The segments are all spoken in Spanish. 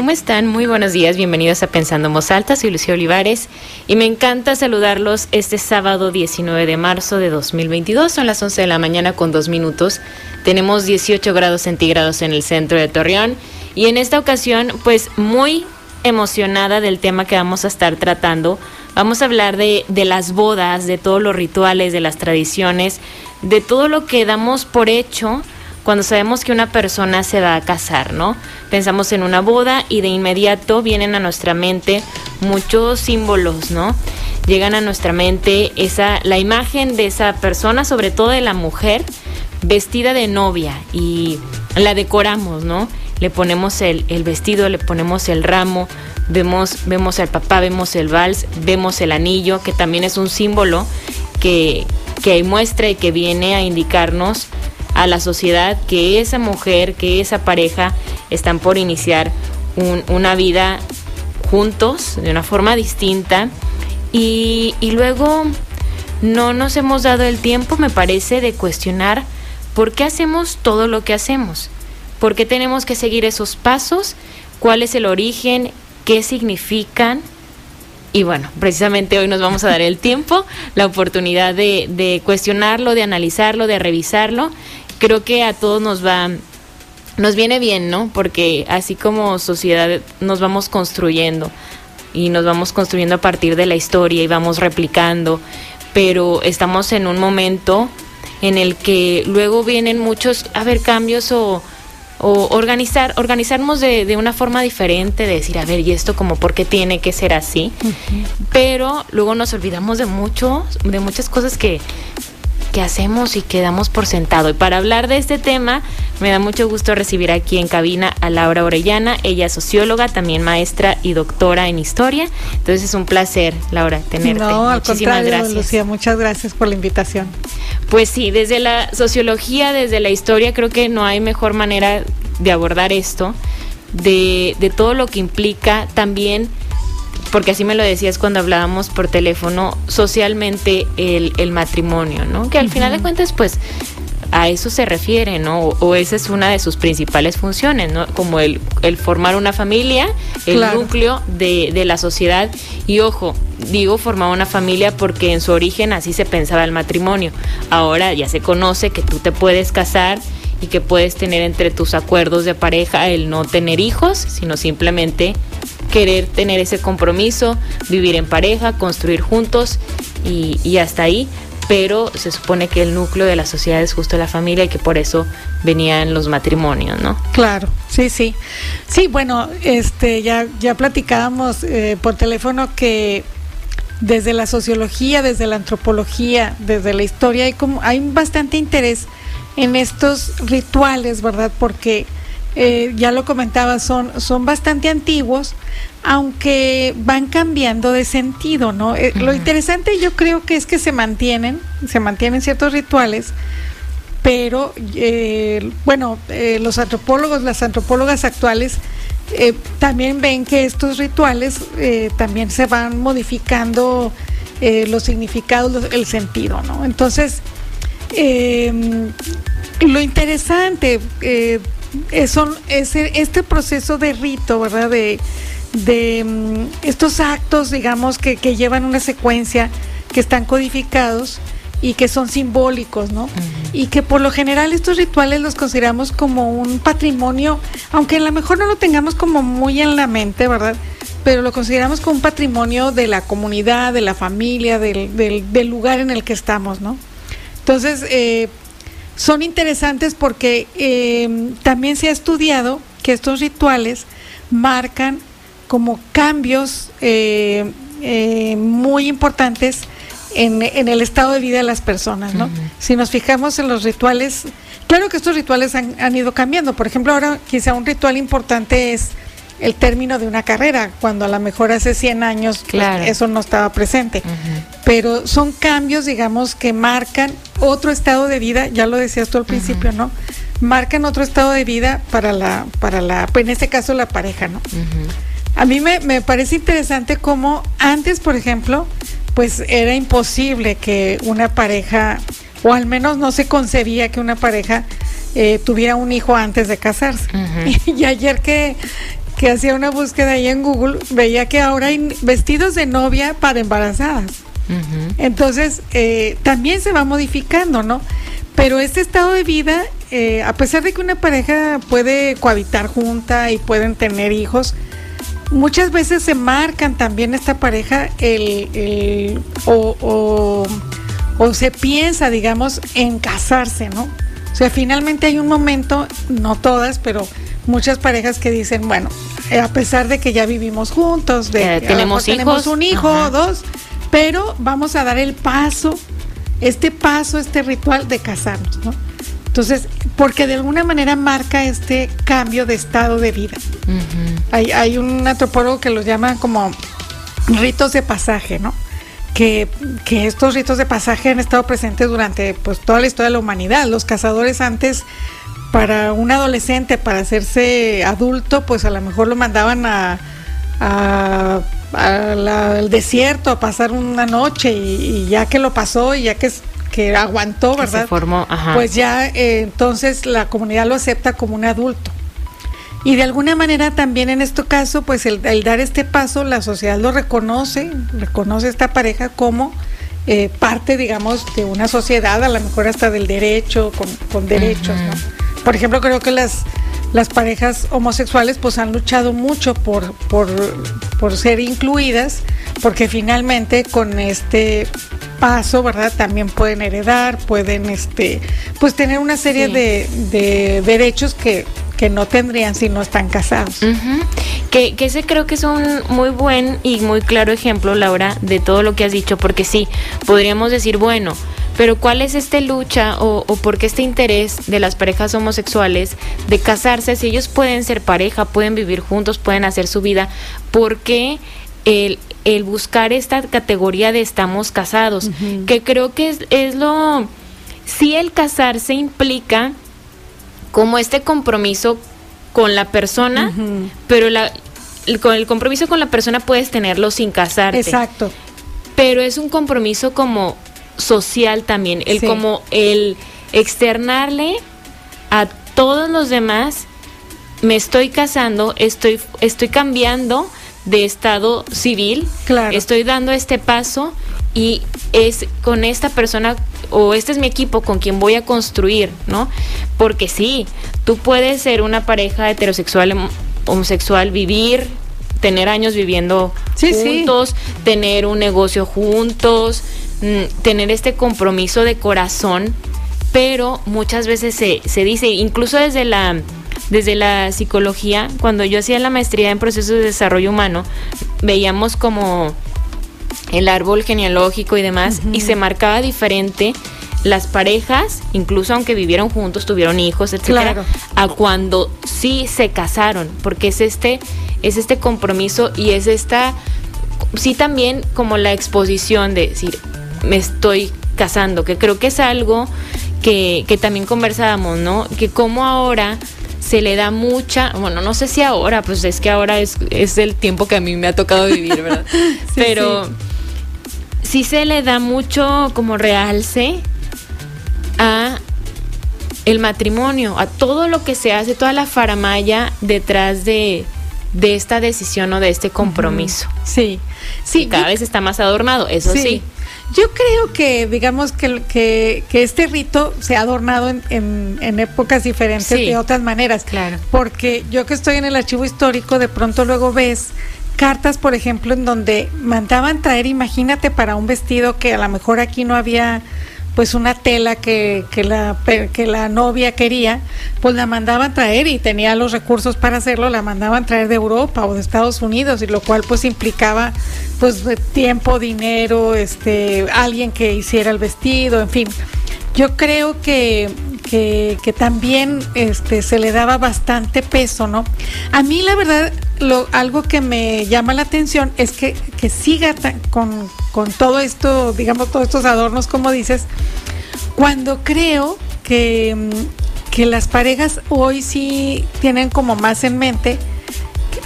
¿Cómo están? Muy buenos días, bienvenidos a Pensando en Voz Alta, soy Lucía Olivares y me encanta saludarlos este sábado 19 de marzo de 2022, son las 11 de la mañana con dos minutos, tenemos 18 grados centígrados en el centro de Torreón y en esta ocasión pues muy emocionada del tema que vamos a estar tratando, vamos a hablar de las bodas, de todos los rituales, de las tradiciones, de todo lo que damos por hecho cuando sabemos que una persona se va a casar, ¿no? Pensamos en una boda y de inmediato vienen a nuestra mente muchos símbolos, ¿no? Llegan a nuestra mente esa la imagen de esa persona, sobre todo de la mujer vestida de novia y la decoramos, ¿no? Le ponemos el, el vestido, le ponemos el ramo, vemos, vemos al papá, vemos el vals, vemos el anillo, que también es un símbolo que, que muestra y que viene a indicarnos a la sociedad que esa mujer, que esa pareja están por iniciar un, una vida juntos de una forma distinta. Y, luego no nos hemos dado el tiempo, me parece, de cuestionar por qué hacemos todo lo que hacemos, por qué tenemos que seguir esos pasos, cuál es el origen, qué significan. Y bueno, precisamente hoy nos vamos a dar el tiempo, la oportunidad de cuestionarlo, de analizarlo, de revisarlo creo que a todos nos va, nos viene bien, ¿no? Porque así como sociedad nos vamos construyendo y nos vamos construyendo a partir de la historia y vamos replicando, pero estamos en un momento en el que luego vienen muchos, a ver, cambios o, o organizar, organizarnos de, de, una forma diferente, de decir, a ver, y esto como por qué tiene que ser así, uh -huh. pero luego nos olvidamos de mucho, de muchas cosas que, que hacemos y que damos por sentado. Y para hablar de este tema, me da mucho gusto recibir aquí en cabina a Laura Orellana. Ella es socióloga, también maestra y doctora en historia. Entonces es un placer, Laura, tenerte. No, al Muchísimas contrario, gracias. Lucía, muchas gracias por la invitación. Pues sí, desde la sociología, desde la historia, creo que no hay mejor manera de abordar esto, de, de todo lo que implica también porque así me lo decías cuando hablábamos por teléfono, socialmente el, el matrimonio, ¿no? Que al uh -huh. final de cuentas, pues a eso se refiere, ¿no? O, o, esa es una de sus principales funciones, ¿no? Como el, el formar una familia, el claro. núcleo de, de, la sociedad. Y ojo, digo formar una familia porque en su origen así se pensaba el matrimonio. Ahora ya se conoce que tú te puedes casar y que puedes tener entre tus acuerdos de pareja el no tener hijos, sino simplemente querer tener ese compromiso, vivir en pareja, construir juntos y, hasta ahí. Pero se supone que el núcleo de la sociedad es justo la familia y que por eso venían los matrimonios, ¿no? Claro, sí, sí. Sí, bueno, este, ya, ya platicábamos eh, por teléfono que desde la sociología, desde la antropología, desde la historia, hay, como, hay bastante interés en estos rituales, ¿verdad? Porque eh, ya lo comentaba, son, son bastante antiguos, aunque van cambiando de sentido, ¿no? Eh, uh -huh. Lo interesante yo creo que es que se mantienen, se mantienen ciertos rituales, pero eh, bueno, los antropólogos, las antropólogas actuales también ven que estos rituales también se van modificando los significados, los, el sentido, ¿no? Entonces, lo interesante es, son, es este proceso de rito, ¿verdad? De, de um, estos actos, digamos, que, que, llevan una secuencia, que están codificados y que son simbólicos, ¿no? Uh -huh. Y que por lo general estos rituales los consideramos como un patrimonio, aunque a lo mejor no lo tengamos como muy en la mente, ¿verdad? Pero lo consideramos como un patrimonio de la comunidad, de la familia, del, del, del lugar en el que estamos, ¿no? Entonces, eh, son interesantes porque eh, también se ha estudiado que estos rituales marcan como cambios eh, eh, muy importantes en, en, el estado de vida de las personas, ¿no? Uh -huh. Si nos fijamos en los rituales, claro que estos rituales han, han, ido cambiando. Por ejemplo, ahora quizá un ritual importante es el término de una carrera, cuando a lo mejor hace 100 años claro. pues, eso no estaba presente. Uh -huh. Pero son cambios, digamos, que marcan otro estado de vida, ya lo decías tú al principio, uh -huh. ¿no? marcan otro estado de vida para la, para la, en este caso la pareja, ¿no? A mí me, me parece interesante cómo antes, por ejemplo, pues era imposible que una pareja, o al menos no se concebía que una pareja eh, tuviera un hijo antes de casarse. y ayer que, que hacía una búsqueda ahí en Google, veía que ahora hay vestidos de novia para embarazadas. Entonces, eh, también se va modificando, ¿no? Pero este estado de vida, eh, a pesar de que una pareja puede cohabitar junta y pueden tener hijos, muchas veces se marcan también esta pareja el, o, se piensa, digamos, en casarse, ¿no? O sea, finalmente hay un momento, no todas, pero muchas parejas que dicen, bueno, eh, a pesar de que ya vivimos juntos, de que tenemos, tenemos un hijo o dos, pero vamos a dar el paso, este paso, este ritual de casarnos, ¿no? Entonces, porque de alguna manera marca este cambio de estado de vida. hay, hay, un antropólogo que los llama como ritos de pasaje, ¿no? Que, que, estos ritos de pasaje han estado presentes durante pues toda la historia de la humanidad. Los cazadores antes, para un adolescente, para hacerse adulto, pues a lo mejor lo mandaban a, al desierto a pasar una noche y, y, ya que lo pasó y ya que que aguantó, ¿verdad? formó, Pues ya eh, entonces la comunidad lo acepta como un adulto. Y de alguna manera también en este caso, pues el, dar este paso, la sociedad lo reconoce, reconoce esta pareja como eh, parte, digamos, de una sociedad, a lo mejor hasta del derecho, con, derechos, ¿no? Por ejemplo, creo que las, las parejas homosexuales pues han luchado mucho por, por, por ser incluidas, porque finalmente con este paso, ¿verdad? También pueden heredar, pueden, este, pues tener una serie de, derechos que, que no tendrían si no están casados. que, que ese creo que es un muy buen y muy claro ejemplo, Laura, de todo lo que has dicho, porque sí, podríamos decir, bueno, pero ¿cuál es esta lucha o, o por qué este interés de las parejas homosexuales de casarse si ellos pueden ser pareja, pueden vivir juntos, pueden hacer su vida? ¿Por qué el, el buscar esta categoría de estamos casados, que creo que es, es lo... Sí el casarse implica como este compromiso con la persona, pero la, con el compromiso con la persona puedes tenerlo sin casarte. Exacto. Pero es un compromiso como social también, el como el externarle a todos los demás, me estoy casando, estoy, estoy cambiando de estado civil. Claro. Estoy dando este paso y es con esta persona o este es mi equipo con quien voy a construir, ¿no? Porque sí, tú puedes ser una pareja heterosexual, homosexual, vivir, tener años viviendo juntos, tener un negocio juntos, mm, tener este compromiso de corazón, pero muchas veces se, se dice, incluso desde la desde la psicología, cuando yo hacía la maestría en procesos de desarrollo humano, veíamos como el árbol genealógico y demás, y se marcaba diferente las parejas, incluso aunque vivieron juntos, tuvieron hijos, etcétera, a cuando sí se casaron, porque es este, es este compromiso y es esta, sí también como la exposición de decir, me estoy casando, que creo que es algo que, que también conversábamos, ¿no? Que como ahora se le da mucha, bueno, no sé si ahora, pues es que ahora es, es el tiempo que a mí me ha tocado vivir, ¿verdad? Pero sí. Se le da mucho como realce a el matrimonio, a todo lo que se hace, toda la faramaya detrás de, de esta decisión o de este compromiso. Sí, sí. cada vez está más adornado, eso sí. Yo creo que, digamos, que, que, este rito se ha adornado en, en, épocas diferentes de otras maneras. Claro. Porque yo que estoy en el archivo histórico, de pronto luego ves cartas, por ejemplo, en donde mandaban traer, imagínate, para un vestido que a lo mejor aquí no había pues una tela que, que, la, que la novia quería, pues la mandaban traer y tenía los recursos para hacerlo, la mandaban traer de Europa o de Estados Unidos, y lo cual pues implicaba pues tiempo, dinero, este, alguien que hiciera el vestido, en fin. Yo creo que, que, también este, se le daba bastante peso, ¿no? A mí la verdad, lo, algo que me llama la atención es que, que siga con, con todo esto, digamos, todos estos adornos, como dices, cuando creo que mm, que las parejas hoy sí tienen como más en mente,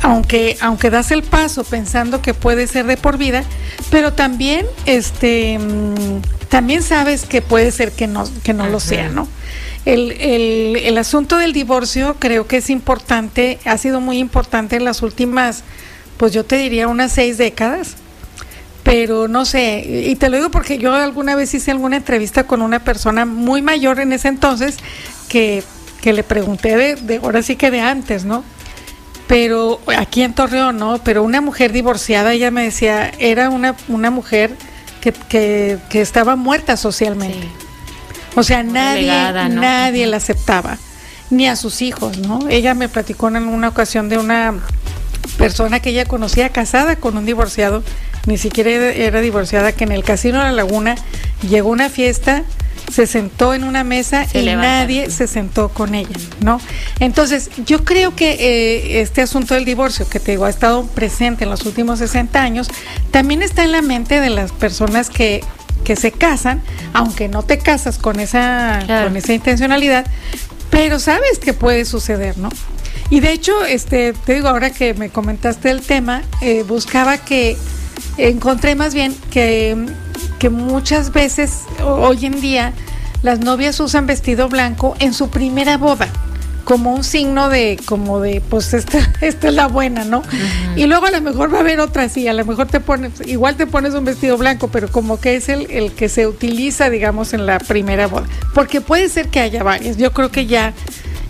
aunque, aunque das el paso pensando que puede ser de por vida, pero también, este, mm, también sabes que puede ser que no, que no lo sea, ¿no? El, el, el asunto del divorcio creo que es importante, ha sido muy importante en las últimas, pues yo te diría unas seis décadas pero no sé, y te lo digo porque yo alguna vez hice alguna entrevista con una persona muy mayor en ese entonces que, que le pregunté de, de, ahora sí que de antes, ¿no? Pero aquí en Torreón, ¿no? Pero una mujer divorciada, ella me decía, era una, una mujer que, que, estaba muerta socialmente. O sea, nadie, legada, ¿no? nadie la aceptaba, ni a sus hijos, ¿no? Ella me platicó en una ocasión de una persona que ella conocía casada con un divorciado ni siquiera era divorciada, que en el Casino de la Laguna llegó una fiesta, se sentó en una mesa se y levanta. nadie se sentó con ella, ¿no? Entonces, yo creo que eh, este asunto del divorcio, que te digo, ha estado presente en los últimos 60 años, también está en la mente de las personas que que se casan, aunque no te casas con esa, claro. con esa intencionalidad, pero sabes que puede suceder, ¿no? Y de hecho, este, te digo, ahora que me comentaste el tema, eh, buscaba que encontré más bien que, que muchas veces hoy en día las novias usan vestido blanco en su primera boda como un signo de como de pues esta, esta es la buena, ¿no? Uh -huh. Y luego a lo mejor va a haber otra sí, a lo mejor te pones, igual te pones un vestido blanco, pero como que es el, el que se utiliza, digamos, en la primera boda. Porque puede ser que haya varias. Yo creo que ya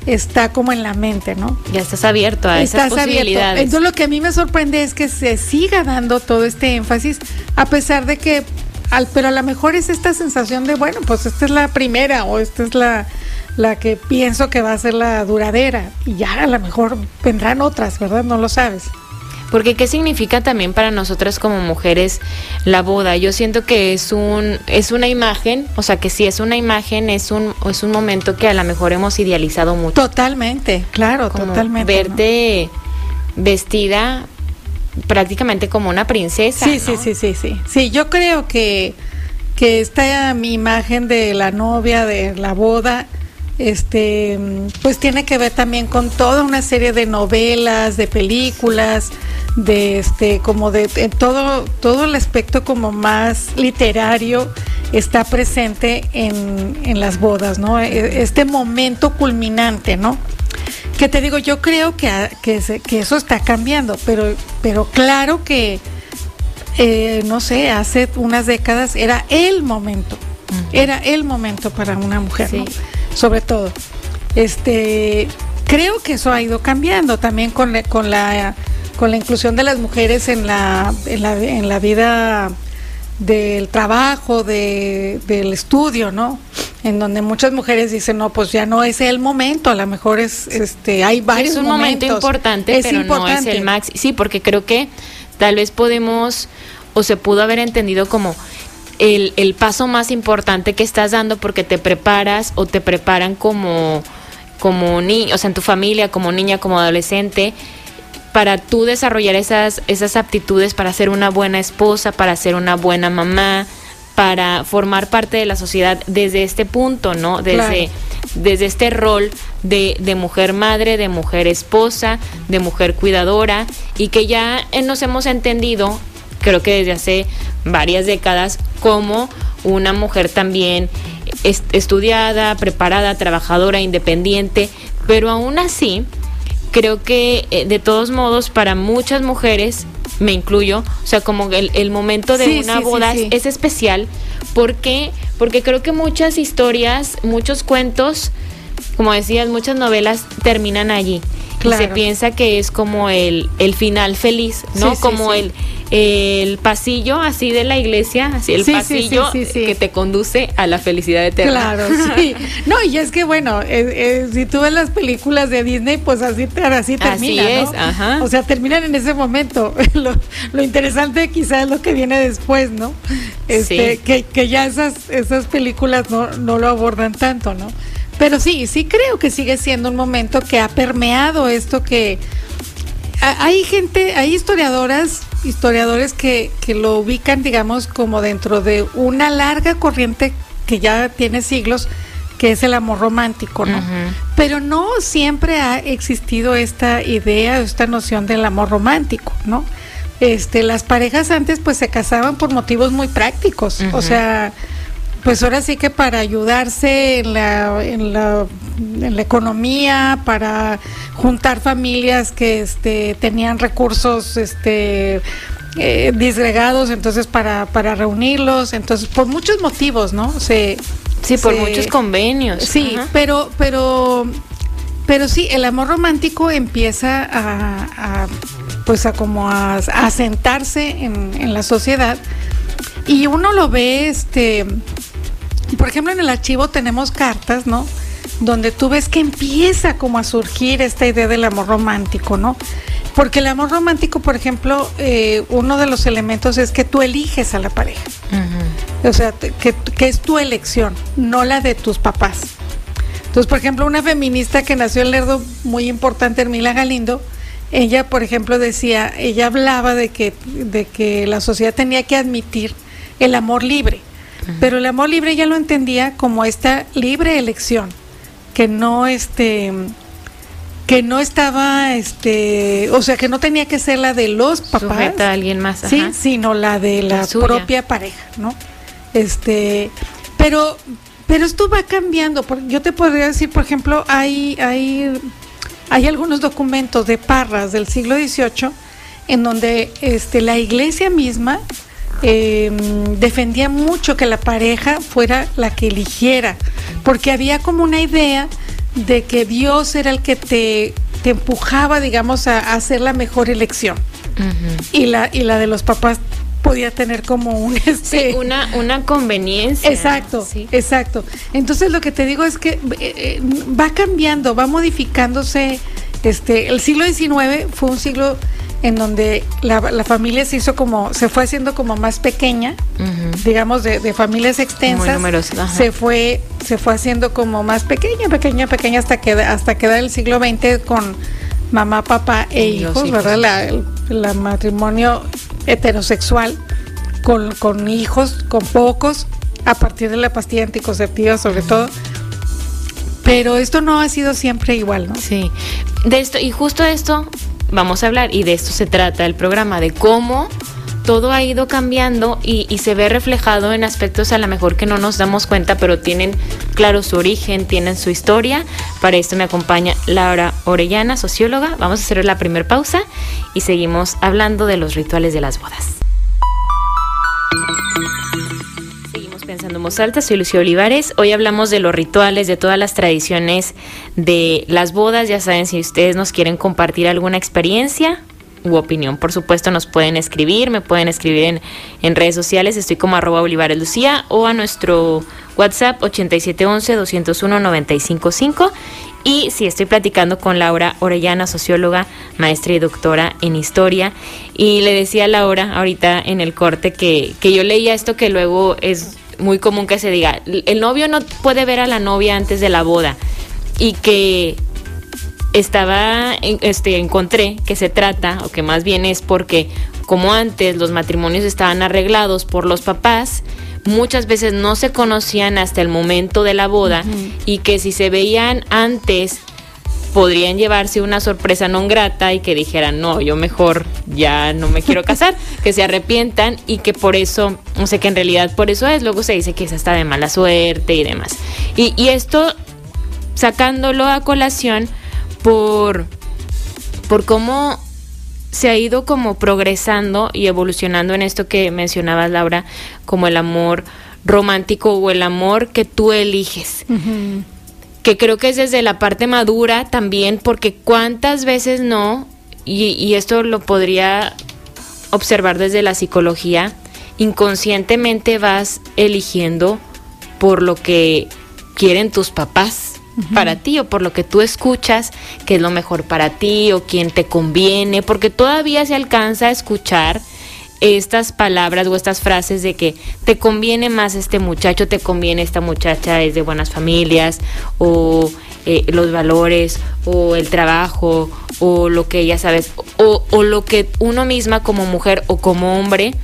está como en la mente, ¿no? Ya estás abierto a estás esas posibilidades. Abierto. Entonces lo que a mí me sorprende es que se siga dando todo este énfasis, a pesar de que, al, pero a lo mejor es esta sensación de, bueno, pues esta es la primera o esta es la, la que pienso que va a ser la duradera y ya a lo mejor vendrán otras, ¿verdad? No lo sabes. Porque qué significa también para nosotras como mujeres la boda. Yo siento que es un es una imagen, o sea que si es una imagen es un es un momento que a lo mejor hemos idealizado mucho. Totalmente, claro, como totalmente. Verte ¿no? vestida prácticamente como una princesa. Sí, ¿no? sí, sí, sí, sí. Sí, yo creo que que esta mi imagen de la novia de la boda este pues tiene que ver también con toda una serie de novelas, de películas, de este como de, de todo todo el aspecto como más literario está presente en, en las bodas, ¿no? Este momento culminante, ¿no? Que te digo, yo creo que, que, que eso está cambiando, pero, pero claro que, eh, no sé, hace unas décadas era el momento, uh -huh. era el momento para una mujer, sí. ¿no? Sobre todo. Este, creo que eso ha ido cambiando también con, la, con la con la inclusión de las mujeres en la, en la, en la vida del trabajo, de, del estudio, ¿no? En donde muchas mujeres dicen, no, pues ya no es el momento, a lo mejor es, este, hay varios Es un momentos. momento importante, es pero importante. no es el máximo. Sí, porque creo que tal vez podemos, o se pudo haber entendido como el, el paso más importante que estás dando porque te preparas o te preparan como, como niño, o sea, en tu familia, como niña, como adolescente, para tú desarrollar esas, esas aptitudes para ser una buena esposa, para ser una buena mamá, para formar parte de la sociedad desde este punto, ¿no? Desde, claro. desde este rol de, de, mujer madre, de mujer esposa, de mujer cuidadora, y que ya nos hemos entendido, creo que desde hace varias décadas, como una mujer también est estudiada, preparada, trabajadora, independiente, pero aún así, creo que eh, de todos modos para muchas mujeres, me incluyo, o sea, como el, el momento de sí, una sí, boda sí, es especial, porque porque creo que muchas historias, muchos cuentos, como decías, muchas novelas terminan allí. Claro. Y se piensa que es como el, el final feliz, ¿no? como el el pasillo así de la iglesia, así el pasillo que te conduce a la felicidad eterna. Claro, sí. No, y es que bueno, eh, eh, si tú ves las películas de Disney, pues así, así termina, así es, ¿no? ajá. O sea, terminan en ese momento. Lo, lo interesante quizás es lo que viene después, ¿no? Este, que, que ya esas, esas películas no, no lo abordan tanto, ¿no? Pero sí, sí creo que sigue siendo un momento que ha permeado esto que hay gente, hay historiadoras, historiadores que, que lo ubican, digamos, como dentro de una larga corriente que ya tiene siglos, que es el amor romántico, ¿no? Pero no siempre ha existido esta idea, esta noción del amor romántico, ¿no? Este, las parejas antes pues se casaban por motivos muy prácticos, o sea, pues ahora sí que para ayudarse en la, en la, en la economía, para juntar familias que este, tenían recursos este, eh, disgregados, entonces para, para reunirlos, entonces por muchos motivos, ¿no? Se, sí, por muchos convenios. Sí, pero, pero, pero sí, el amor romántico empieza a, pues a como a, a sentarse en, en la sociedad y uno lo ve, este, por ejemplo, en el archivo tenemos cartas, ¿no? Donde tú ves que empieza como a surgir esta idea del amor romántico, ¿no? Porque el amor romántico, por ejemplo, eh, uno de los elementos es que tú eliges a la pareja. O sea, que, es tu elección, no la de tus papás. Entonces, por ejemplo, una feminista que nació en Lerdo, muy importante, Hermila Galindo, ella, por ejemplo, decía, ella hablaba de que, de que la sociedad tenía que admitir el amor libre. Pero el amor libre ya lo entendía como esta libre elección, que no este que no estaba este, o sea, que no tenía que ser la de los papás, a alguien más, sí, sino la de la, propia pareja, ¿no? Este, pero pero esto va cambiando, yo te podría decir, por ejemplo, hay hay hay algunos documentos de Parras del siglo XVIII en donde este la iglesia misma eh, defendía mucho que la pareja fuera la que eligiera, porque había como una idea de que Dios era el que te, te empujaba, digamos, a, hacer la mejor elección. y, la, y la de los papás podía tener como un este, una una conveniencia exacto exacto. Entonces lo que te digo es que eh, eh, va cambiando va modificándose este el siglo XIX fue un siglo en donde la, familia se hizo como, se fue haciendo como más pequeña, digamos, de, familias extensas. se fue, se fue haciendo como más pequeña, pequeña, pequeña hasta que hasta quedar el siglo XX con mamá, papá e hijos, ¿verdad? La, matrimonio heterosexual con, con hijos, con pocos, a partir de la pastilla anticonceptiva sobre todo. Pero esto no ha sido siempre igual, ¿no? Sí. De esto, y justo esto vamos a hablar, y de esto se trata el programa, de cómo todo ha ido cambiando y, se ve reflejado en aspectos a lo mejor que no nos damos cuenta, pero tienen claro su origen, tienen su historia. Para esto me acompaña Laura Orellana, socióloga. Vamos a hacer la primera pausa y seguimos hablando de los rituales de las bodas. Pensando en Alta, soy Lucía Olivares. Hoy hablamos de los rituales, de todas las tradiciones de las bodas. Ya saben, si ustedes nos quieren compartir alguna experiencia u opinión, por supuesto, nos pueden escribir, me pueden escribir en, en redes sociales. Estoy como arroba Olivares Lucía o a nuestro WhatsApp 8711-201-955. Y si estoy platicando con Laura Orellana, socióloga, maestra y doctora en historia. Y le decía a Laura ahorita en el corte que, que yo leía esto que luego es muy común que se diga, el novio no puede ver a la novia antes de la boda. Y que estaba, este, encontré que se trata, o que más bien es porque como antes los matrimonios estaban arreglados por los papás, muchas veces no se conocían hasta el momento de la boda y que si se veían antes podrían llevarse una sorpresa no grata y que dijeran, no, yo mejor ya no me quiero casar, que se arrepientan y que por eso, no sé, que en realidad por eso es, luego se dice que es hasta de mala suerte y demás. Y, y esto sacándolo a colación por, por cómo se ha ido como progresando y evolucionando en esto que mencionabas, Laura, como el amor romántico o el amor que tú eliges que creo que es desde la parte madura también, porque cuántas veces no, y, esto lo podría observar desde la psicología, inconscientemente vas eligiendo por lo que quieren tus papás para ti o por lo que tú escuchas que es lo mejor para ti o quién te conviene, porque todavía se alcanza a escuchar estas palabras o estas frases de que te conviene más este muchacho, te conviene esta muchacha, es de buenas familias, o eh, los valores, o el trabajo, o lo que ya sabes, o, lo que uno misma como mujer o como hombre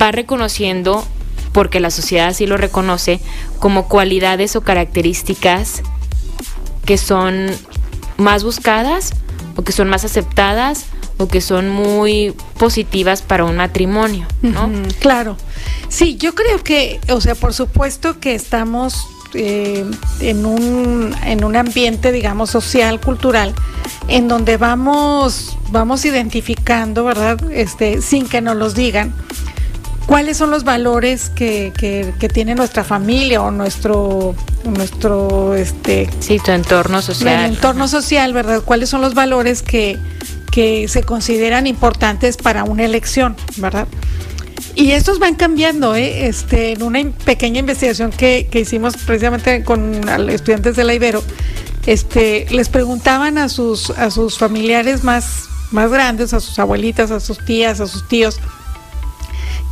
va reconociendo porque la sociedad así lo reconoce, como cualidades o características que son más buscadas o que son más aceptadas o que son muy positivas para un matrimonio, ¿no? claro. Sí, yo creo que, o sea, por supuesto que estamos eh, en, un, en un ambiente, digamos, social, cultural, en donde vamos, vamos identificando, ¿verdad? Este, sin que nos los digan, cuáles son los valores que, que, tiene nuestra familia o nuestro nuestro este sí tu entorno social el entorno social verdad cuáles son los valores que, que se consideran importantes para una elección verdad y estos van cambiando, ¿eh? este, en una pequeña investigación que, que hicimos precisamente con estudiantes de la Ibero, este, les preguntaban a sus, a sus familiares más, más grandes, a sus abuelitas, a sus tías, a sus tíos,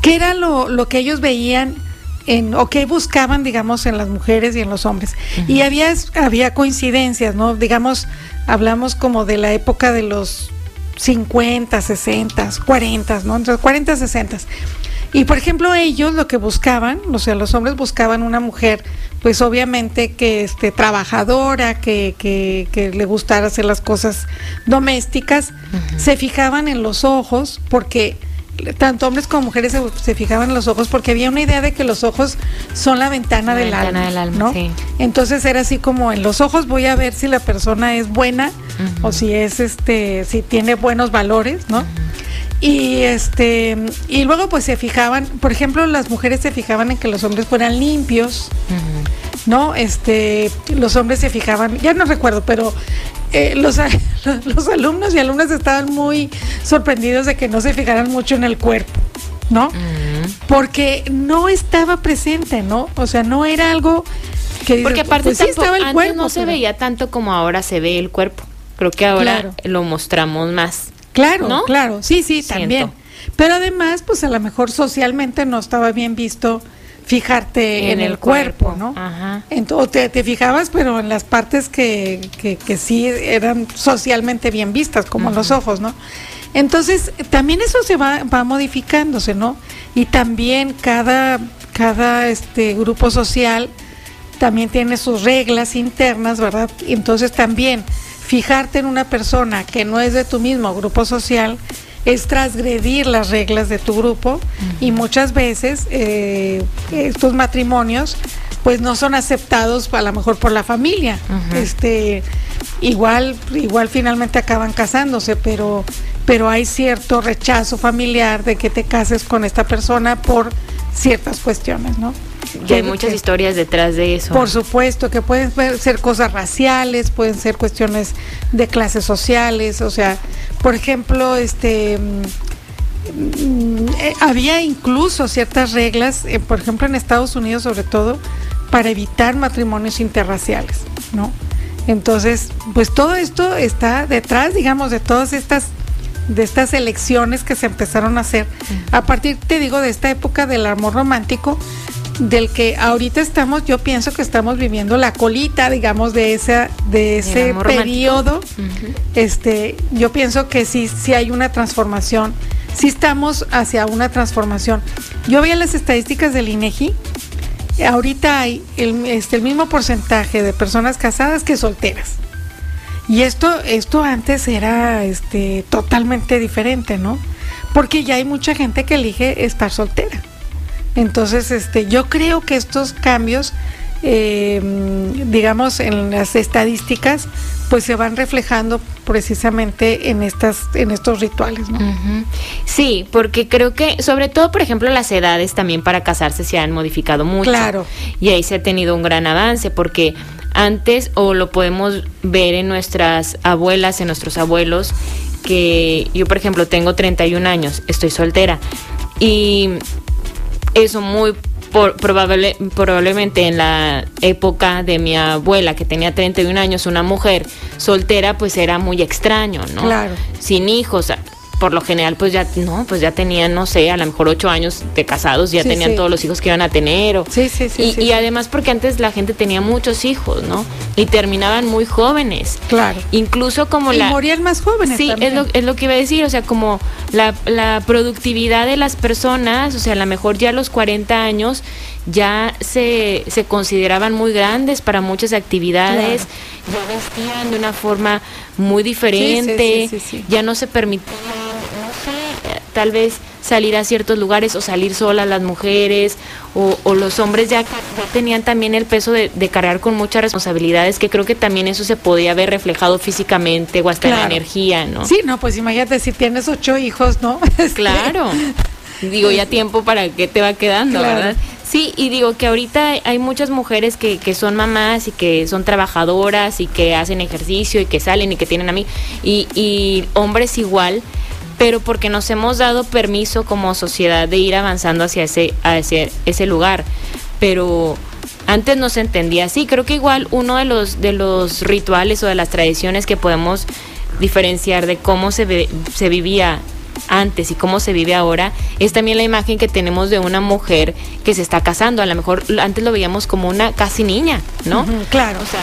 ¿Qué era lo, lo que ellos veían en, o qué buscaban, digamos, en las mujeres y en los hombres? Y había, había coincidencias, ¿no? Digamos, hablamos como de la época de los 50, 60, 40, ¿no? Entre 40 y 60. Y por ejemplo, ellos lo que buscaban, o sea, los hombres buscaban una mujer, pues obviamente que esté trabajadora, que, que, que le gustara hacer las cosas domésticas, se fijaban en los ojos, porque tanto hombres como mujeres se, fijaban en los ojos porque había una idea de que los ojos son la ventana, del, alma, ¿no? Entonces era así como en los ojos voy a ver si la persona es buena o si es este si tiene buenos valores, ¿no? Y este y luego pues se fijaban, por ejemplo, las mujeres se fijaban en que los hombres fueran limpios. ¿No? Este, los hombres se fijaban, ya no recuerdo, pero eh, los, los alumnos y alumnas estaban muy sorprendidos de que no se fijaran mucho en el cuerpo, ¿no? Porque no estaba presente, ¿no? O sea, no era algo que... Porque aparte pues estaba el cuerpo, no se veía tanto como ahora se ve el cuerpo. Creo que ahora lo mostramos más. Claro, ¿no? claro, sí, sí, también. Pero además, pues a lo mejor socialmente no estaba bien visto fijarte en, el, cuerpo, ¿no? Ajá. Entonces te, fijabas, pero en las partes que, que, sí eran socialmente bien vistas, como los ojos, ¿no? Entonces, también eso se va, va modificándose, ¿no? Y también cada, cada este grupo social también tiene sus reglas internas, ¿verdad? Entonces también fijarte en una persona que no es de tu mismo grupo social, es transgredir las reglas de tu grupo y muchas veces eh, estos matrimonios pues no son aceptados a lo mejor por la familia. Este igual igual finalmente acaban casándose, pero pero hay cierto rechazo familiar de que te cases con esta persona por ciertas cuestiones, ¿no? Y hay muchas historias detrás de eso. Por supuesto, que pueden ser cosas raciales, pueden ser cuestiones de clases sociales, o sea, por ejemplo, este mm, eh, había incluso ciertas reglas, eh, por ejemplo en Estados Unidos sobre todo, para evitar matrimonios interraciales, ¿no? Entonces, pues todo esto está detrás, digamos, de todas estas de estas elecciones que se empezaron a hacer a partir, te digo, de esta época del amor romántico, del que ahorita estamos, yo pienso que estamos viviendo la colita, digamos, de esa, de ese periodo. Este, yo pienso que sí, sí hay una transformación, sí estamos hacia una transformación. Yo veía las estadísticas del INEGI, ahorita hay el, este, el mismo porcentaje de personas casadas que solteras. Y esto, esto antes era este, totalmente diferente, ¿no? Porque ya hay mucha gente que elige estar soltera. Entonces, este, yo creo que estos cambios, em, digamos, en las estadísticas, pues se van reflejando precisamente en estas, en estos rituales, ¿no? Sí, porque creo que, sobre todo, por ejemplo, las edades también para casarse se han modificado mucho. Claro. Y ahí se ha tenido un gran avance, porque antes, o lo podemos ver en nuestras abuelas, en nuestros abuelos, que yo, por ejemplo, tengo 31 años, estoy soltera. Y eso muy probable, probablemente en la época de mi abuela, que tenía 31 años, una mujer soltera, pues era muy extraño, ¿no? Claro. Sin hijos. Por lo general pues ya no pues ya tenían no sé a lo mejor ocho años de casados ya Sí, tenían sí. todos los hijos que iban a tener o- Sí, sí, sí, y, sí, y sí. además porque antes la gente tenía muchos hijos no y terminaban muy jóvenes Claro. incluso como y la morían más jóvenes Sí, es lo, es lo que iba a decir, o sea, como la, la productividad de las personas, o sea, a lo mejor ya a los 40 años ya se, se consideraban muy grandes para muchas actividades, ya vestían de una forma muy diferente, sí, sí, sí. ya no se eh, tal vez salir a ciertos lugares o salir solas las mujeres o, o los hombres ya, tenían también el peso de, de cargar con muchas responsabilidades que creo que también eso se podía ver reflejado físicamente o hasta en la energía, ¿no? Sí, no, pues imagínate si tienes ocho hijos, ¿no? Este, Claro. Digo, ya tiempo para qué te va quedando, Claro. ¿verdad? Sí, y digo que ahorita hay- hay muchas mujeres que, que son mamás y que son trabajadoras y que hacen ejercicio y que salen y que tienen a mí, y, y hombres igual, pero porque nos hemos dado permiso como sociedad de ir avanzando hacia ese, hacia ese lugar. Pero antes no se entendía así. Creo que igual uno de los, de los rituales o de las tradiciones que podemos diferenciar de cómo se, se vivía antes y cómo se vive ahora es también la imagen que tenemos de una mujer que se está casando. A lo mejor antes lo veíamos como una casi niña, ¿no? Claro. O sea,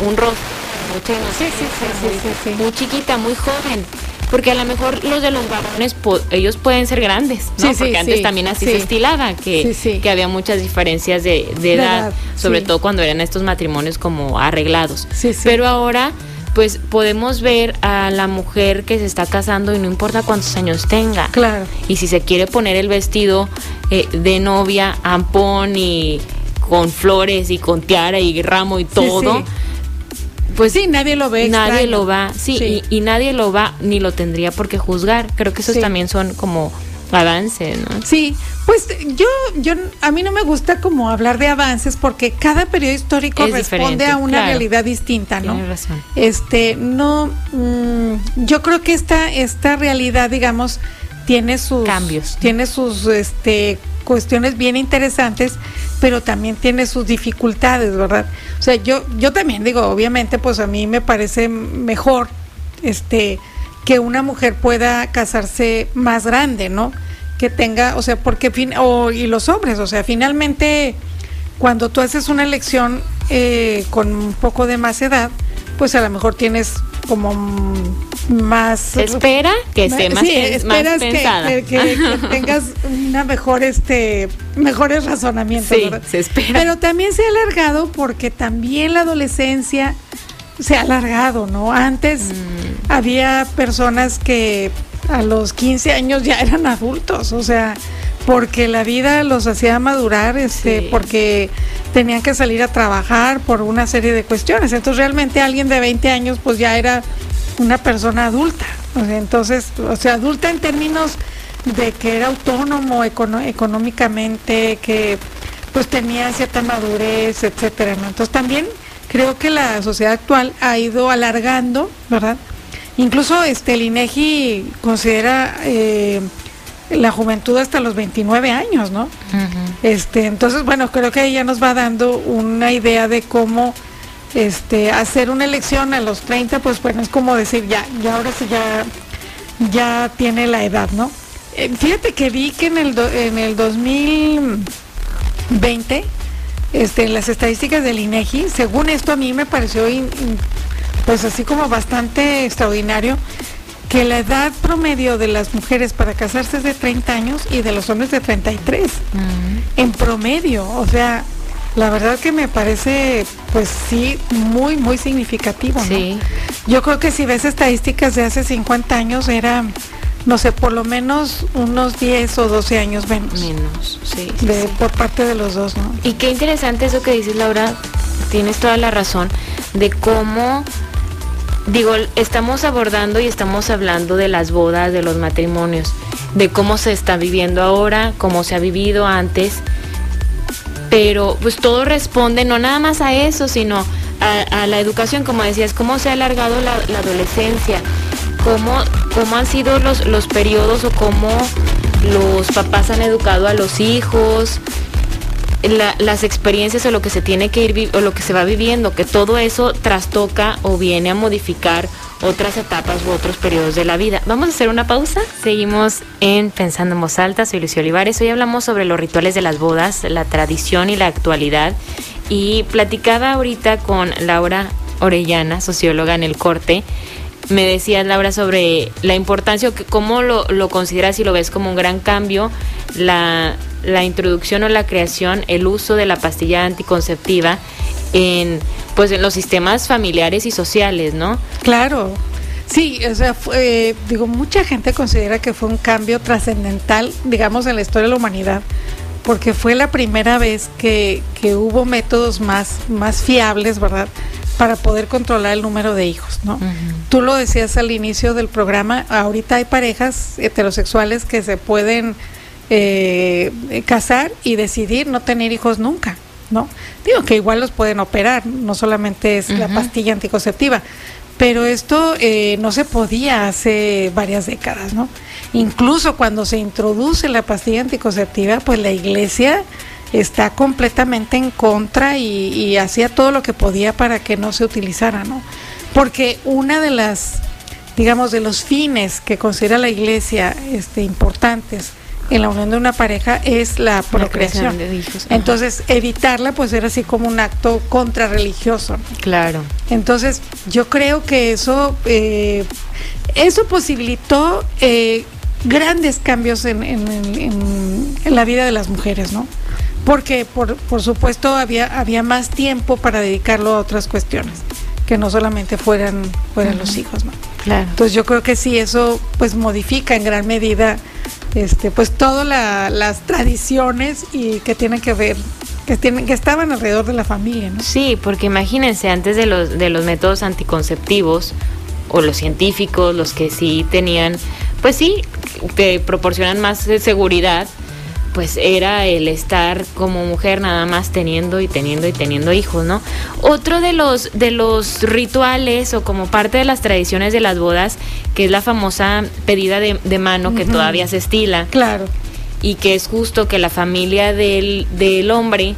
un, un rostro Sí, sí, sí. muy chiquita, muy joven. Porque a lo mejor los de los varones, ellos pueden ser grandes, ¿no? Sí, sí, Porque antes sí, también así sí. se estilaba, que, que había muchas diferencias de, de edad, sobre todo cuando eran estos matrimonios como arreglados. Pero ahora, pues podemos ver a la mujer que se está casando y no importa cuántos años tenga. Claro. Y si se quiere poner el vestido eh, de novia, ampón y con flores y con tiara y ramo y todo, sí. Pues Sí, nadie lo ve nadie extraño. lo va, sí, Sí. Y, y nadie lo va ni lo tendría por qué juzgar. Creo que esos Sí. también son como avances, ¿no? Sí, pues yo, yo, a mí no me gusta como hablar de avances porque cada periodo histórico Es responde a una claro. realidad distinta, ¿no? Tienes razón. Este, no, mm, yo creo que esta, esta realidad, digamos, tiene sus Cambios. tiene sus, este, cuestiones bien interesantes, pero también tiene sus dificultades, ¿verdad? O sea, yo, yo también digo, obviamente, pues a mí me parece mejor, este, que una mujer pueda casarse más grande, ¿no? Que tenga, o sea, porque fin, o, y los hombres, o sea, finalmente, cuando tú haces una elección eh, con un poco de más edad, pues a lo mejor tienes como más espera que esté más, sí, más esperas que- pensada. que, que- que tengas una mejor este mejores razonamientos Sí, ¿verdad? se espera. pero también se ha alargado porque también la adolescencia se ha alargado no antes Mm. había personas que a los 15 años ya eran adultos o sea porque la vida los hacía madurar este Sí. porque tenían que salir a trabajar por una serie de cuestiones entonces realmente alguien de 20 años pues ya era una persona adulta. O sea, entonces, o sea, adulta en términos de que era autónomo económicamente, que pues tenía cierta madurez, etcétera. ¿no? Entonces también creo que la sociedad actual ha ido alargando, ¿verdad? Incluso este el INEGI considera eh, la juventud hasta los 29 años, ¿no? Este, entonces, bueno, creo que ahí ya nos va dando una idea de cómo este, hacer una elección a los 30, pues bueno, es como decir, ya, ya ahora sí ya, ya tiene la edad, ¿no? Eh, fíjate que vi que en el, do- en el 2020, este, en las estadísticas del INEGI, según esto a mí me pareció, in- in- pues así como bastante extraordinario, que la edad promedio de las mujeres para casarse es de 30 años y de los hombres de 33 Ujú. en promedio, o sea, la verdad que me parece, pues sí, muy, muy significativo, ¿no? Sí. Yo creo que si ves estadísticas de hace 50 años era, no sé, por lo menos unos 10 o 12 años menos Menos, sí. sí, de, sí. por parte de los dos, ¿no? Y qué interesante eso que dices, Laura. Tienes toda la razón de cómo, digo, estamos abordando y estamos hablando de las bodas, de los matrimonios, de cómo se está viviendo ahora, cómo se ha vivido antes. Pero pues todo responde no nada más a eso, sino a, la educación, como decías, cómo se ha alargado la, la adolescencia, cómo, cómo han sido los, los periodos o cómo los papás han educado a los hijos, la- las experiencias o lo que se tiene que ir o lo que se va viviendo, que todo eso trastoca o viene a modificar otras etapas u otros periodos de la vida. Vamos a hacer una pausa. Seguimos en Pensando en Voz Alta. Soy Lucio Olivares. Hoy hablamos sobre los rituales de las bodas, la tradición y la actualidad. Y platicaba ahorita con Laura Orellana, socióloga en el corte. Me decía Laura sobre la importancia, que cómo lo, lo consideras y lo ves como un gran cambio, la, la introducción o la creación, el uso de la pastilla anticonceptiva en pues en los sistemas familiares y sociales, ¿no? Claro. Sí, o sea, fue, digo, mucha gente considera que fue un cambio trascendental, digamos, en la historia de la humanidad, porque fue la primera vez que, que hubo métodos más, más fiables, ¿verdad? Para poder controlar el número de hijos, ¿no? Tú lo decías al inicio del programa, ahorita hay parejas heterosexuales que se pueden eh, casar y decidir no tener hijos nunca. ¿no? Digo que igual los pueden operar, no solamente es la pastilla anticonceptiva, pero esto eh, no se podía hace varias décadas, ¿no? Incluso cuando se introduce la pastilla anticonceptiva, pues la iglesia está completamente en contra y, hacía todo lo que podía para que no se utilizara, ¿no? Porque una de las, digamos, de los fines que considera la iglesia este, importantes en la unión de una pareja es la procreación. de hijos. Entonces, evitarla pues era así como un acto contrarreligioso. Claro. Entonces, yo creo que eso, eh, eso posibilitó eh, grandes cambios en, en, la vida de las mujeres, ¿no? Porque, por, por supuesto, había, había más tiempo para dedicarlo a otras cuestiones que no solamente fueran, fueran los hijos, ¿no? Claro. Entonces yo creo que sí, eso pues modifica en gran medida este, pues todas las tradiciones y que tienen que ver que tienen que estaban alrededor de la familia, ¿no? Sí, porque imagínense antes de los de los métodos anticonceptivos o los científicos, los que sí tenían, pues sí, que proporcionan más seguridad, pues era el estar como mujer nada más teniendo y teniendo y teniendo hijos, ¿no? Otro de los de los rituales o como parte de las tradiciones de las bodas, que es la famosa pedida de, mano que todavía se estila. Claro. Y que es justo que la familia del, del hombre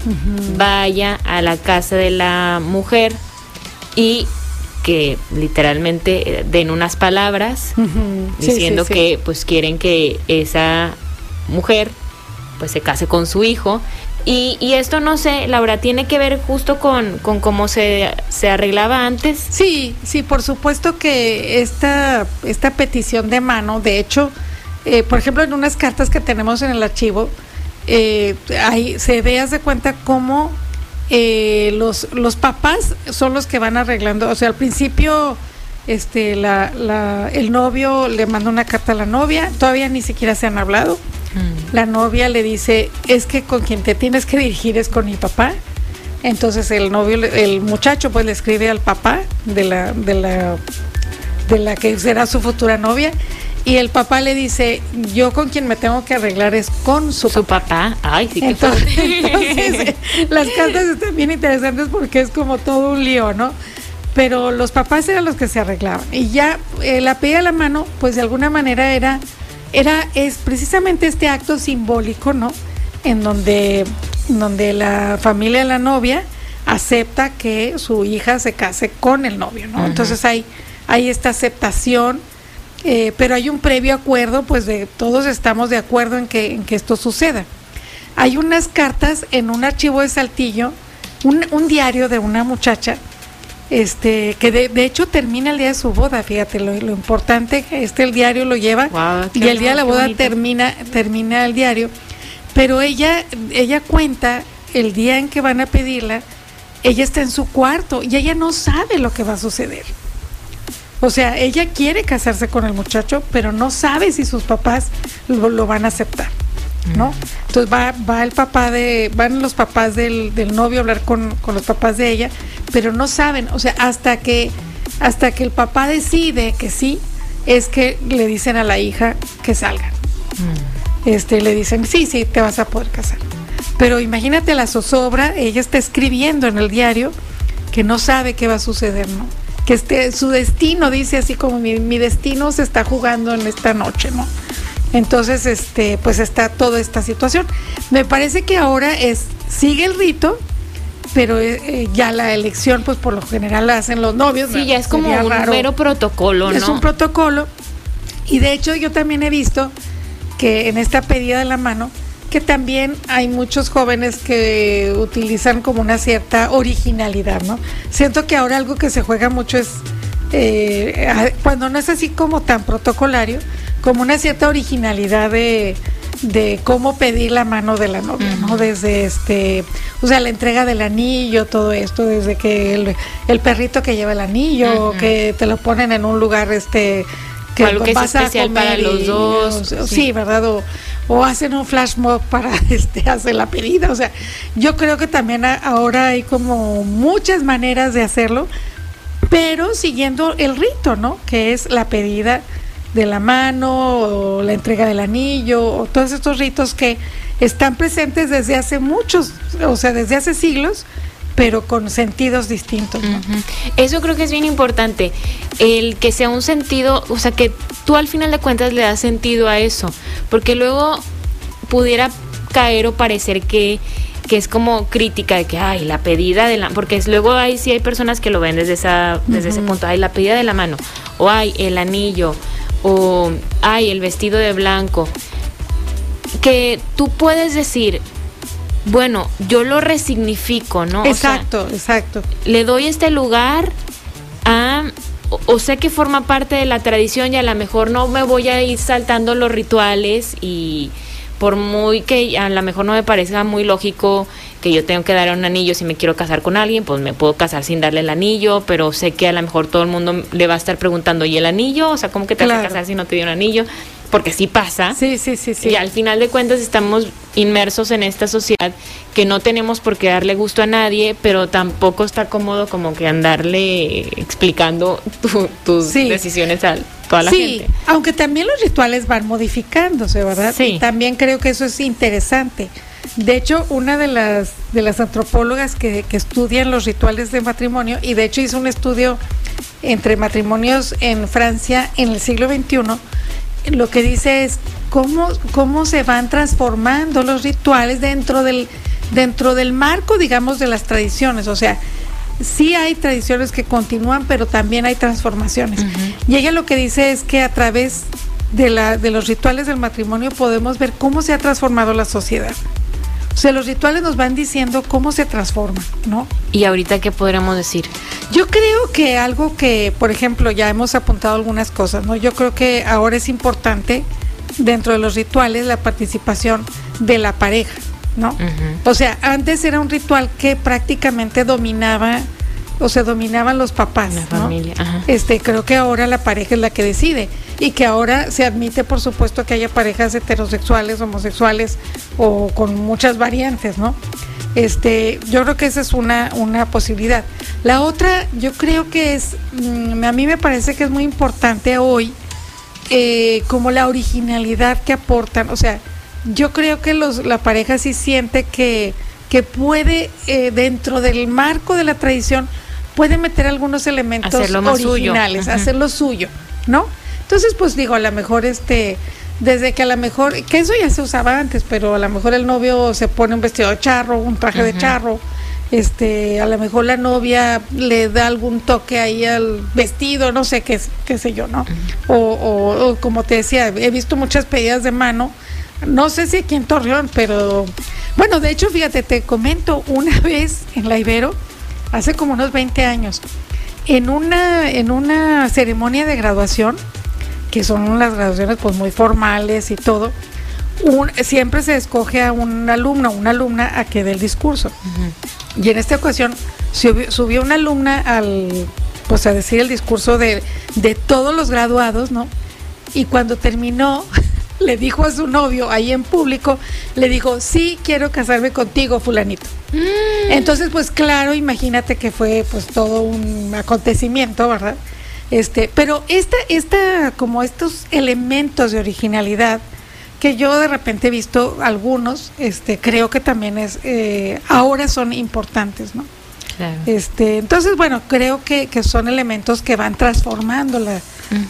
vaya a la casa de la mujer y que literalmente eh, den unas palabras diciendo que pues quieren que esa mujer pues se case con su hijo. Y, y, esto no sé, Laura, ¿tiene que ver justo con, cómo se, se, arreglaba antes? Sí, sí, por supuesto que esta, esta petición de mano, de hecho, eh, por ejemplo, en unas cartas que tenemos en el archivo, eh, ahí se veas de cuenta cómo eh, los, los papás son los que van arreglando, o sea, al principio este la, la, el novio le manda una carta a la novia, todavía ni siquiera se han hablado Mm. La novia le dice, es que con quien te tienes que dirigir es con mi papá. Entonces el novio, el muchacho pues le escribe al papá de la, de la, de la que será su futura novia y el papá le dice, yo con quien me tengo que arreglar es con su, su papá. Ay, sí que entonces, entonces, las cartas están bien interesantes porque es como todo un lío, ¿no? Pero los papás eran los que se arreglaban. Y ya eh, la pedida a la mano, pues de alguna manera era era es precisamente este acto simbólico, ¿no? En donde, donde la familia de la novia acepta que su hija se case con el novio, ¿no? Entonces hay, hay esta aceptación, eh, pero hay un previo acuerdo, pues de todos estamos de acuerdo en que, en que esto suceda. Hay unas cartas en un archivo de Saltillo, un, un diario de una muchacha este que de, de, hecho termina el día de su boda, fíjate lo, lo importante, este el diario lo lleva y el día de la boda termina termina el diario, pero ella ella cuenta el día en que van a pedirla, ella está en su cuarto y ella no sabe lo que va a suceder. O sea, ella quiere casarse con el muchacho, pero no sabe si sus papás lo, lo van a aceptar. ¿No? Entonces va, va el papá de, van los papás del, del novio a hablar con, con, los papás de ella, pero no saben, o sea, hasta que, hasta que el papá decide que sí, es que le dicen a la hija que salgan. Mm. Este, le dicen, sí, sí, te vas a poder casar. Pero imagínate la zozobra, ella está escribiendo en el diario que no sabe qué va a suceder, ¿no? Que este, su destino, dice así como mi, mi destino se está jugando en esta noche, ¿no? Entonces, este, pues está toda esta situación. Me parece que ahora es, sigue el rito, pero eh, eh, ya la elección, pues por lo general la hacen los novios. Sí, ya es como un mero protocolo, ¿no? Es un protocolo. Y de hecho yo también he visto que en esta pedida de la mano, que también hay muchos jóvenes que utilizan como una cierta originalidad, ¿no? Siento que ahora algo que se juega mucho es, eh, cuando no es así como tan protocolario, como una cierta originalidad de, de cómo pedir la mano de la novia, ¿no? Desde este, o sea, la entrega del anillo, todo esto, desde que el, perrito que lleva el anillo, que te lo ponen en un lugar este que, algo que es especial para los dos. sí. ¿verdad? O, hacen un flash mob para este hacer la pedida, o sea, yo creo que también ahora hay como muchas maneras de hacerlo, pero siguiendo el rito, ¿no? Que es la pedida de la mano o la entrega del anillo o todos estos ritos que están presentes desde hace muchos, o sea, desde hace siglos, pero con sentidos distintos. Eso creo que es bien importante, el que sea un sentido, o sea, que tú al final de cuentas le das sentido a eso, porque luego pudiera caer o parecer que que es como crítica de que ay la pedida de la porque es, luego hay sí hay personas que lo ven desde esa desde ese punto ay la pedida de la mano o ay el anillo o ay, el vestido de blanco, que tú puedes decir, bueno, yo lo resignifico, ¿no? Exacto, exacto. Le doy este lugar a o, sé que forma parte de la tradición y a lo mejor no me voy a ir saltando los rituales y por muy que a lo mejor no me parezca muy lógico que yo tengo que dar un anillo si me quiero casar con alguien, pues me puedo casar sin darle el anillo, pero sé que a lo mejor todo el mundo le va a estar preguntando, ¿y el anillo? O sea, ¿cómo que te vas a casar si no te dio un anillo? Porque sí pasa. Sí, sí, sí, sí. Y al final de cuentas estamos inmersos en esta sociedad que no tenemos por qué darle gusto a nadie, pero tampoco está cómodo como que andarle explicando tus decisiones a toda la sí, aunque también los rituales van modificándose, ¿verdad? Sí. también creo que eso es interesante de hecho, una de las, de las antropólogas que, estudian los rituales de matrimonio, y de hecho hizo un estudio entre matrimonios en Francia en el siglo XXI, lo que dice es cómo, cómo se van transformando los rituales dentro del, dentro del marco, digamos, de las tradiciones. O sea, sí hay tradiciones que continúan, pero también hay transformaciones. Y ella lo que dice es que a través de, la, de los rituales del matrimonio podemos ver cómo se ha transformado la sociedad. O sea, los rituales nos van diciendo cómo se transforma, ¿no? ¿Y ahorita qué podríamos decir? Yo creo que algo que, por ejemplo, ya hemos apuntado algunas cosas, ¿no? Yo creo que ahora es importante dentro de los rituales la participación de la pareja, ¿no? O sea, antes era un ritual que prácticamente dominaba o se dominaban los papás, la familia. Este, creo que ahora la pareja es la que decide y que ahora se admite, por supuesto, que haya parejas heterosexuales, homosexuales o con muchas variantes, ¿no? Este, yo creo que esa es una, una posibilidad. La otra, yo creo que es, mm, a mí me parece que es muy importante hoy, eh, como la originalidad que aportan. O sea, yo creo que los, la pareja sí siente que, que puede, eh, dentro del marco de la tradición, puede meter algunos elementos originales, hacerlo suyo, ¿no? Entonces, pues digo, a lo mejor este, desde que a lo mejor, que eso ya se usaba antes, pero a lo mejor el novio se pone un vestido de charro, un traje de charro, este, a lo mejor la novia le da algún toque ahí al vestido, no sé qué, qué sé yo, ¿no? o, o, como te decía, he visto muchas pedidas de mano, no sé si aquí en Torreón, pero bueno, de hecho, fíjate, te comento una vez en la Ibero, hace como unos 20 años, en una, en una ceremonia de graduación, que son las graduaciones pues muy formales y todo, siempre se escoge a un alumno o una alumna a que dé el discurso. Y en esta ocasión subió, una alumna al, pues a decir el discurso de, de todos los graduados, ¿no? Y cuando terminó, le dijo a su novio ahí en público, le dijo, sí, quiero casarme contigo, fulanito. Mm. Entonces, pues claro, imagínate que fue pues todo un acontecimiento, ¿verdad? Este, pero esta, esta, como estos elementos de originalidad, que yo de repente he visto algunos, este, creo que también es, eh, ahora son importantes, ¿no? Este, entonces, bueno, creo que, que, son elementos que van transformando la,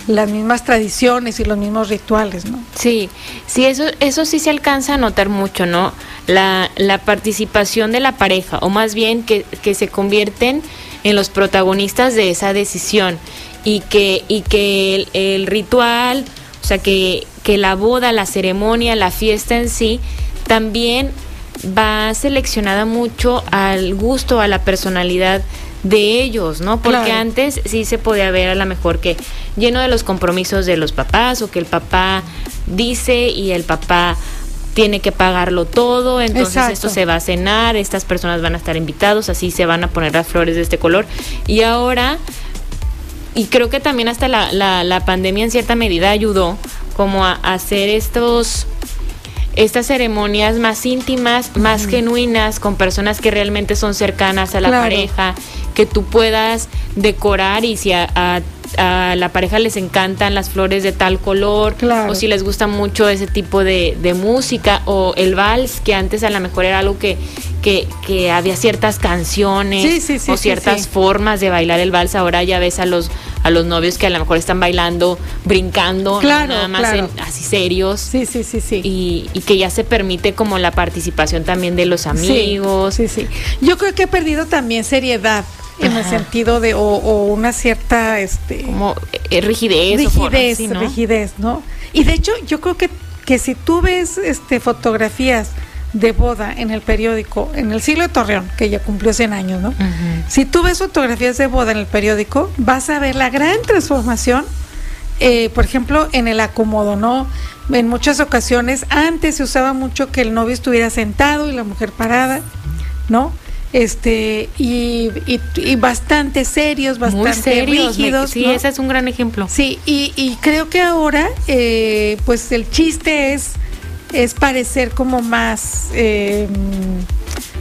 las mismas tradiciones y los mismos rituales, ¿no? Sí, sí, eso, eso sí se alcanza a notar mucho, ¿no? La, la participación de la pareja, o más bien que, que se convierten en los protagonistas de esa decisión y que, y que el, el ritual, o sea, que, que la boda, la ceremonia, la fiesta en sí, también va seleccionada mucho al gusto, a la personalidad de ellos, ¿no? Porque Claro. antes sí se podía ver a lo mejor que lleno de los compromisos de los papás o que el papá dice y el papá tiene que pagarlo todo, entonces Exacto. esto se va a cenar, estas personas van a estar invitados, así se van a poner las flores de este color. Y ahora, y creo que también hasta la, la, la pandemia en cierta medida ayudó como a, a hacer estos estas ceremonias más íntimas, más genuinas, con personas que realmente son cercanas a la Claro. pareja, que tú puedas decorar y si a, a- a la pareja les encantan las flores de tal color, Claro. o si les gusta mucho ese tipo de, de música, o el vals, que antes a lo mejor era algo que, que, que había ciertas canciones Sí, sí, sí, o ciertas formas de bailar el vals, ahora ya ves a los a los novios que a lo mejor están bailando, brincando. Claro, nada más claro. en- así serios Sí, sí, sí, sí. y, y que ya se permite como la participación también de los amigos. Sí, sí. Yo creo que he perdido también seriedad en el sentido de, o, o una cierta, este, Como eh, rigidez, o forma rigidez, así, ¿no? rigidez, ¿no? Y de hecho, yo creo que, que si tú ves este, fotografías de boda en el periódico, en el siglo de Torreón, que ya cumplió 100 años, ¿no? Si tú ves fotografías de boda en el periódico, vas a ver la gran transformación, eh, por ejemplo, en el acomodo, ¿no? En muchas ocasiones, antes se usaba mucho que el novio estuviera sentado y la mujer parada, ¿no? Este, y, y, y bastante serios, bastante Muy serios. me- rígidos. sí, ¿no? ese es un gran ejemplo. Sí, y, y creo que ahora, eh, pues el chiste es, es parecer como más eh,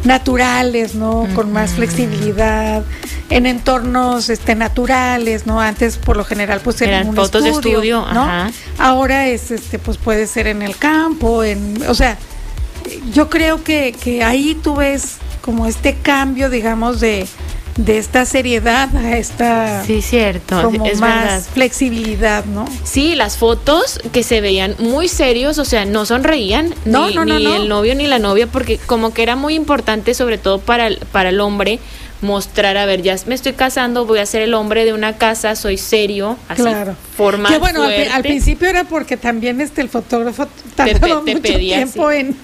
naturales, ¿no? Con más flexibilidad, en entornos este, naturales, ¿no? Antes, por lo general, pues Eran un fotos de estudio, estudio, ¿no? ajá. Ahora es, este, pues puede ser en el campo, en, o sea, yo creo que, que ahí tú ves como este cambio, digamos, de, de esta seriedad a esta Sí, cierto. como es más verdad. flexibilidad, ¿no? Sí, las fotos que se veían muy serios, o sea, no sonreían No, ni, no, no, ni el novio ni la novia, porque como que era muy importante, sobre todo para el, para el hombre, mostrar, a ver, ya me estoy casando, voy a ser el hombre de una casa, soy serio, así, Claro. formal, que bueno, al, principio era porque también este el fotógrafo tardaba te mucho pedía, tiempo en,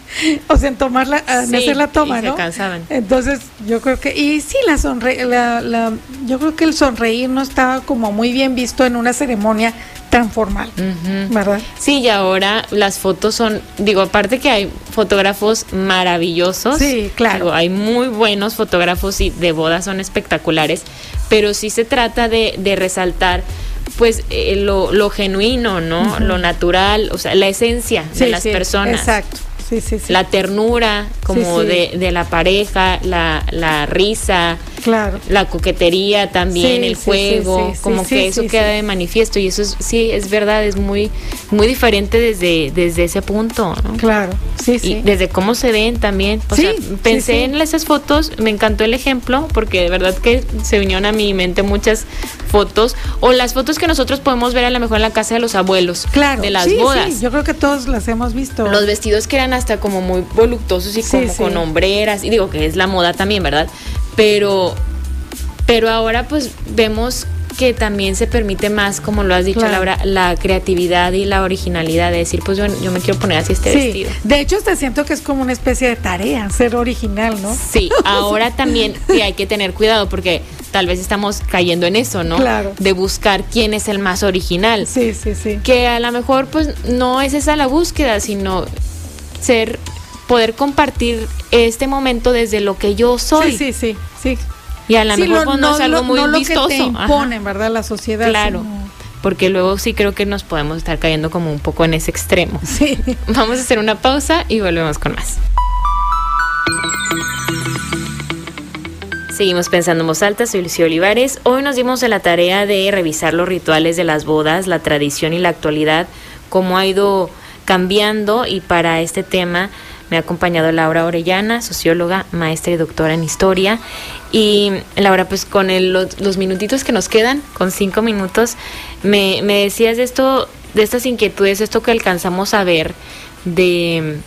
o sea, en tomar la, en Sí, hacer la toma, y se ¿no? cansaban. Entonces, yo creo que y sí la sonre la, la yo creo que el sonreír no estaba como muy bien visto en una ceremonia tan formal. ¿verdad? Sí, y ahora las fotos son, digo, aparte que hay fotógrafos maravillosos. Sí, claro. digo, hay muy buenos fotógrafos y de bodas son espectaculares, pero sí se trata de, de resaltar pues eh, lo, lo genuino, ¿no? Lo natural, o sea, la esencia de las sí, personas. Exacto. Sí, sí, sí. La ternura como. De, de la pareja, la, la risa, claro. la coquetería también, Sí, el sí, juego, sí, sí, como que eso queda de manifiesto y eso es, sí, es verdad, es muy, muy diferente desde, desde ese punto, ¿no? Claro. Sí, Y sí. desde cómo se ven también. O Sí, sea, pensé en esas fotos, me encantó el ejemplo, porque de verdad que se vinieron a mi mente muchas fotos. O las fotos que nosotros podemos ver a lo mejor en la casa de los abuelos. Claro. De las bodas. sí, yo creo que todos las hemos visto. Los vestidos que eran hasta como muy voluptuosos y como con hombreras, y digo que es la moda también, ¿verdad? Pero, pero ahora pues vemos que también se permite más, como lo has dicho Claro. Laura, la creatividad y la originalidad de decir, pues yo, yo me quiero poner así este sí. vestido. De hecho, hasta siento que es como una especie de tarea, ser original, ¿no? Sí, ahora también sí hay que tener cuidado porque tal vez estamos cayendo en eso, ¿no? Claro. De buscar quién es el más original. Sí, sí, sí. que a lo mejor pues no es esa la búsqueda, sino ser poder compartir este momento desde lo que yo soy. Sí, sí, sí, sí. Y a lo Sí, mejor pues, no, es algo muy no lo vistoso. que te imponen, ¿verdad? La sociedad. Claro. sino- Porque luego sí creo que nos podemos estar cayendo como un poco en ese extremo. Sí. Vamos a hacer una pausa y volvemos con más. Seguimos pensando en voz alta, soy Lucía Olivares. Hoy nos dimos a la tarea de revisar los rituales de las bodas, la tradición y la actualidad, cómo ha ido cambiando y para este tema me ha acompañado Laura Orellana, socióloga, maestra y doctora en historia. Y Laura, pues con los, minutitos que nos quedan, con cinco minutos, me, decías de esto, de estas inquietudes, esto que alcanzamos a ver, de,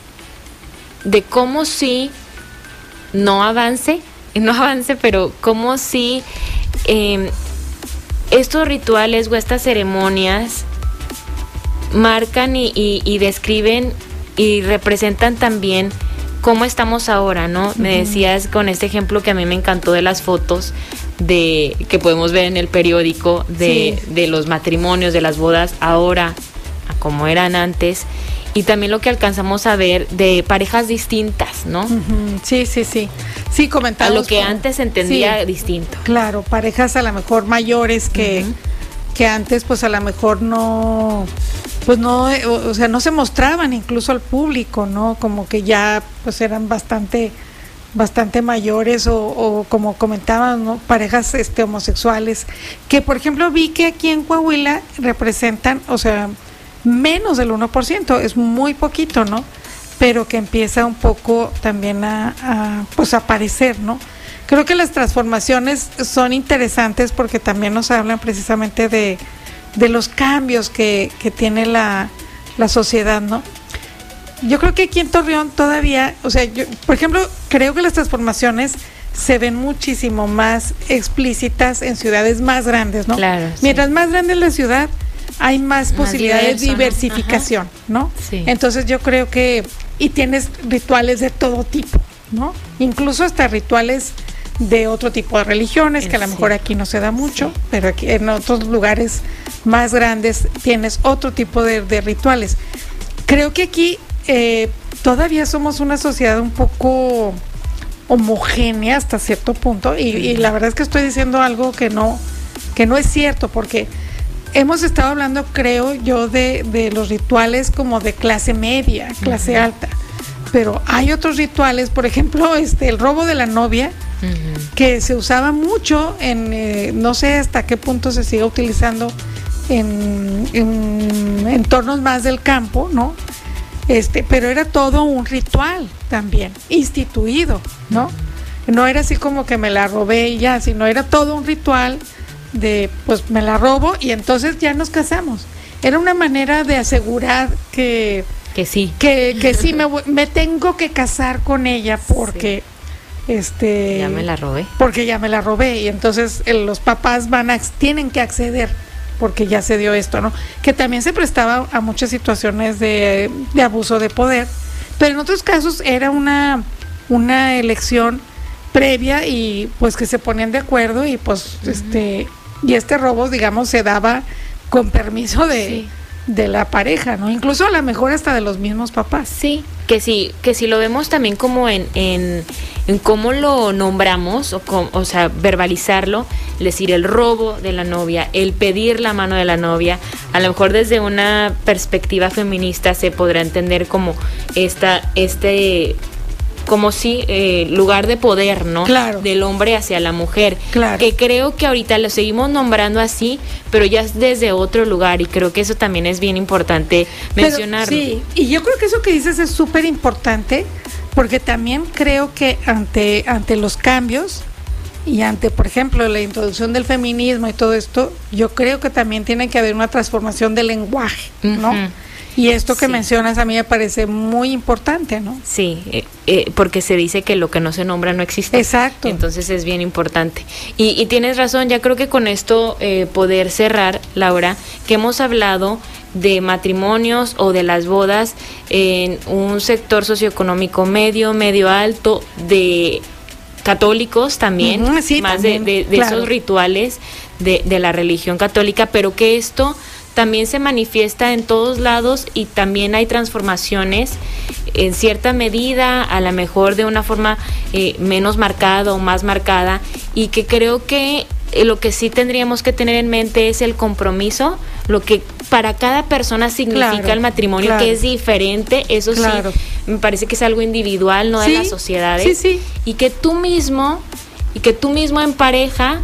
de cómo si no avance, no avance, pero cómo si em, estos rituales o estas ceremonias marcan y describen y representan también cómo estamos ahora, ¿no? Me decías con este ejemplo que a mí me encantó de las fotos de que podemos ver en el periódico de, de los matrimonios, de las bodas ahora a como eran antes y también lo que alcanzamos a ver de parejas distintas, ¿no? Sí, sí, sí. Sí, comentamos. A lo que antes se entendía distinto. Claro, parejas a lo mejor mayores que, que antes pues a lo mejor no pues no, o, sea, no se mostraban incluso al público, ¿no? Como que ya pues eran bastante bastante mayores o, como comentaban, parejas este homosexuales, que por ejemplo vi que aquí en Coahuila representan, o sea, menos del 1%, es muy poquito, ¿no? Pero que empieza un poco también a, a pues aparecer, ¿no? Creo que las transformaciones son interesantes porque también nos hablan precisamente de, de los cambios que, tiene la, sociedad, ¿no? Yo creo que aquí en Torreón todavía, o sea, yo, por ejemplo, creo que las transformaciones se ven muchísimo más explícitas en ciudades más grandes, ¿no? Claro. Mientras más grande es la ciudad, hay más, posibilidades de diversificación, ¿no? Sí. Entonces yo creo que, y tienes rituales de todo tipo, ¿no? Incluso hasta rituales de otro tipo de religiones, que a lo mejor aquí no se da mucho, pero aquí en otros lugares más grandes tienes otro tipo de, rituales. Creo que aquí eh, todavía somos una sociedad un poco homogénea hasta cierto punto y, la verdad es que estoy diciendo algo que no que no es cierto porque hemos estado hablando creo yo de, de los rituales como de clase media clase alta pero hay otros rituales por ejemplo este el robo de la novia que se usaba mucho en eh, no sé hasta qué punto se sigue utilizando en, entornos más del campo, ¿no? Este, pero era todo un ritual también, instituido, ¿no? No era así como que me la robé y ya, sino era todo un ritual de, pues me la robo y entonces ya nos casamos. Era una manera de asegurar que... Que sí. Que, que sí, me, me tengo que casar con ella porque... Este, ya me la robé. Porque ya me la robé y entonces los papás van a, tienen que acceder porque ya se dio esto, ¿no? Que también se prestaba a muchas situaciones de, abuso de poder, pero en otros casos era una, una elección previa y pues que se ponían de acuerdo y pues este y este robo digamos se daba con permiso de, de la pareja, ¿no? Incluso a lo mejor hasta de los mismos papás. Sí, que sí, que si lo vemos también como en, en, en cómo lo nombramos, o, o sea, verbalizarlo, decir el robo de la novia, el pedir la mano de la novia, a lo mejor desde una perspectiva feminista se podrá entender como esta, este como si eh, lugar de poder, ¿no? Claro. Del hombre hacia la mujer. Claro. Que creo que ahorita lo seguimos nombrando así, pero ya es desde otro lugar y creo que eso también es bien importante mencionarlo. sí, y yo creo que eso que dices es súper importante porque también creo que ante, ante los cambios y ante, por ejemplo, la introducción del feminismo y todo esto, yo creo que también tiene que haber una transformación del lenguaje, ¿no? Y esto que mencionas a mí me parece muy importante, ¿no? Sí, eh, eh, porque se dice que lo que no se nombra no existe. Exacto. Entonces es bien importante. Y, tienes razón, ya creo que con esto eh, poder cerrar, Laura, que hemos hablado de matrimonios o de las bodas en un sector socioeconómico medio, medio alto, de católicos también, más de, esos rituales de, de la religión católica, pero que esto también se manifiesta en todos lados y también hay transformaciones en cierta medida, a lo mejor de una forma eh, menos marcada o más marcada, y que creo que eh, lo que sí tendríamos que tener en mente es el compromiso, lo que para cada persona significa el matrimonio, que es diferente, eso sí, me parece que es algo individual, no de las sociedades, y que tú mismo, y que tú mismo en pareja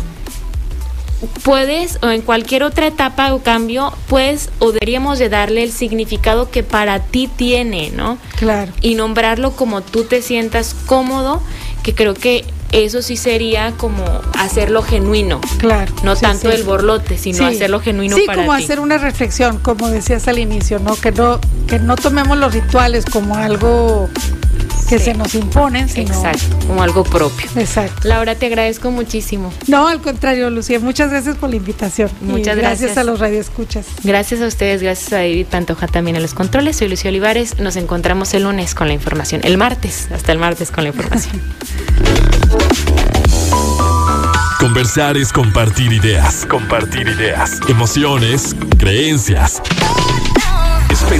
puedes o en cualquier otra etapa o cambio, pues o deberíamos de darle el significado que para ti tiene, ¿no? Claro. Y nombrarlo como tú te sientas cómodo, que creo que eso sí sería como hacerlo genuino. Claro. No tanto el borlote, sino hacerlo genuino para Sí, como hacer una reflexión, como decías al inicio, ¿no? Que no que no tomemos los rituales como algo que se nos imponen, sino... Exacto, como algo propio. Exacto. Laura, te agradezco muchísimo. No, al contrario, Lucía, muchas gracias por la invitación. Muchas gracias. Gracias a los radioescuchas. Gracias a ustedes, gracias a David Pantoja también a los controles. Soy Lucía Olivares, nos encontramos el lunes con la información, el martes, hasta el martes con la información. Conversar es compartir ideas, compartir ideas, emociones, creencias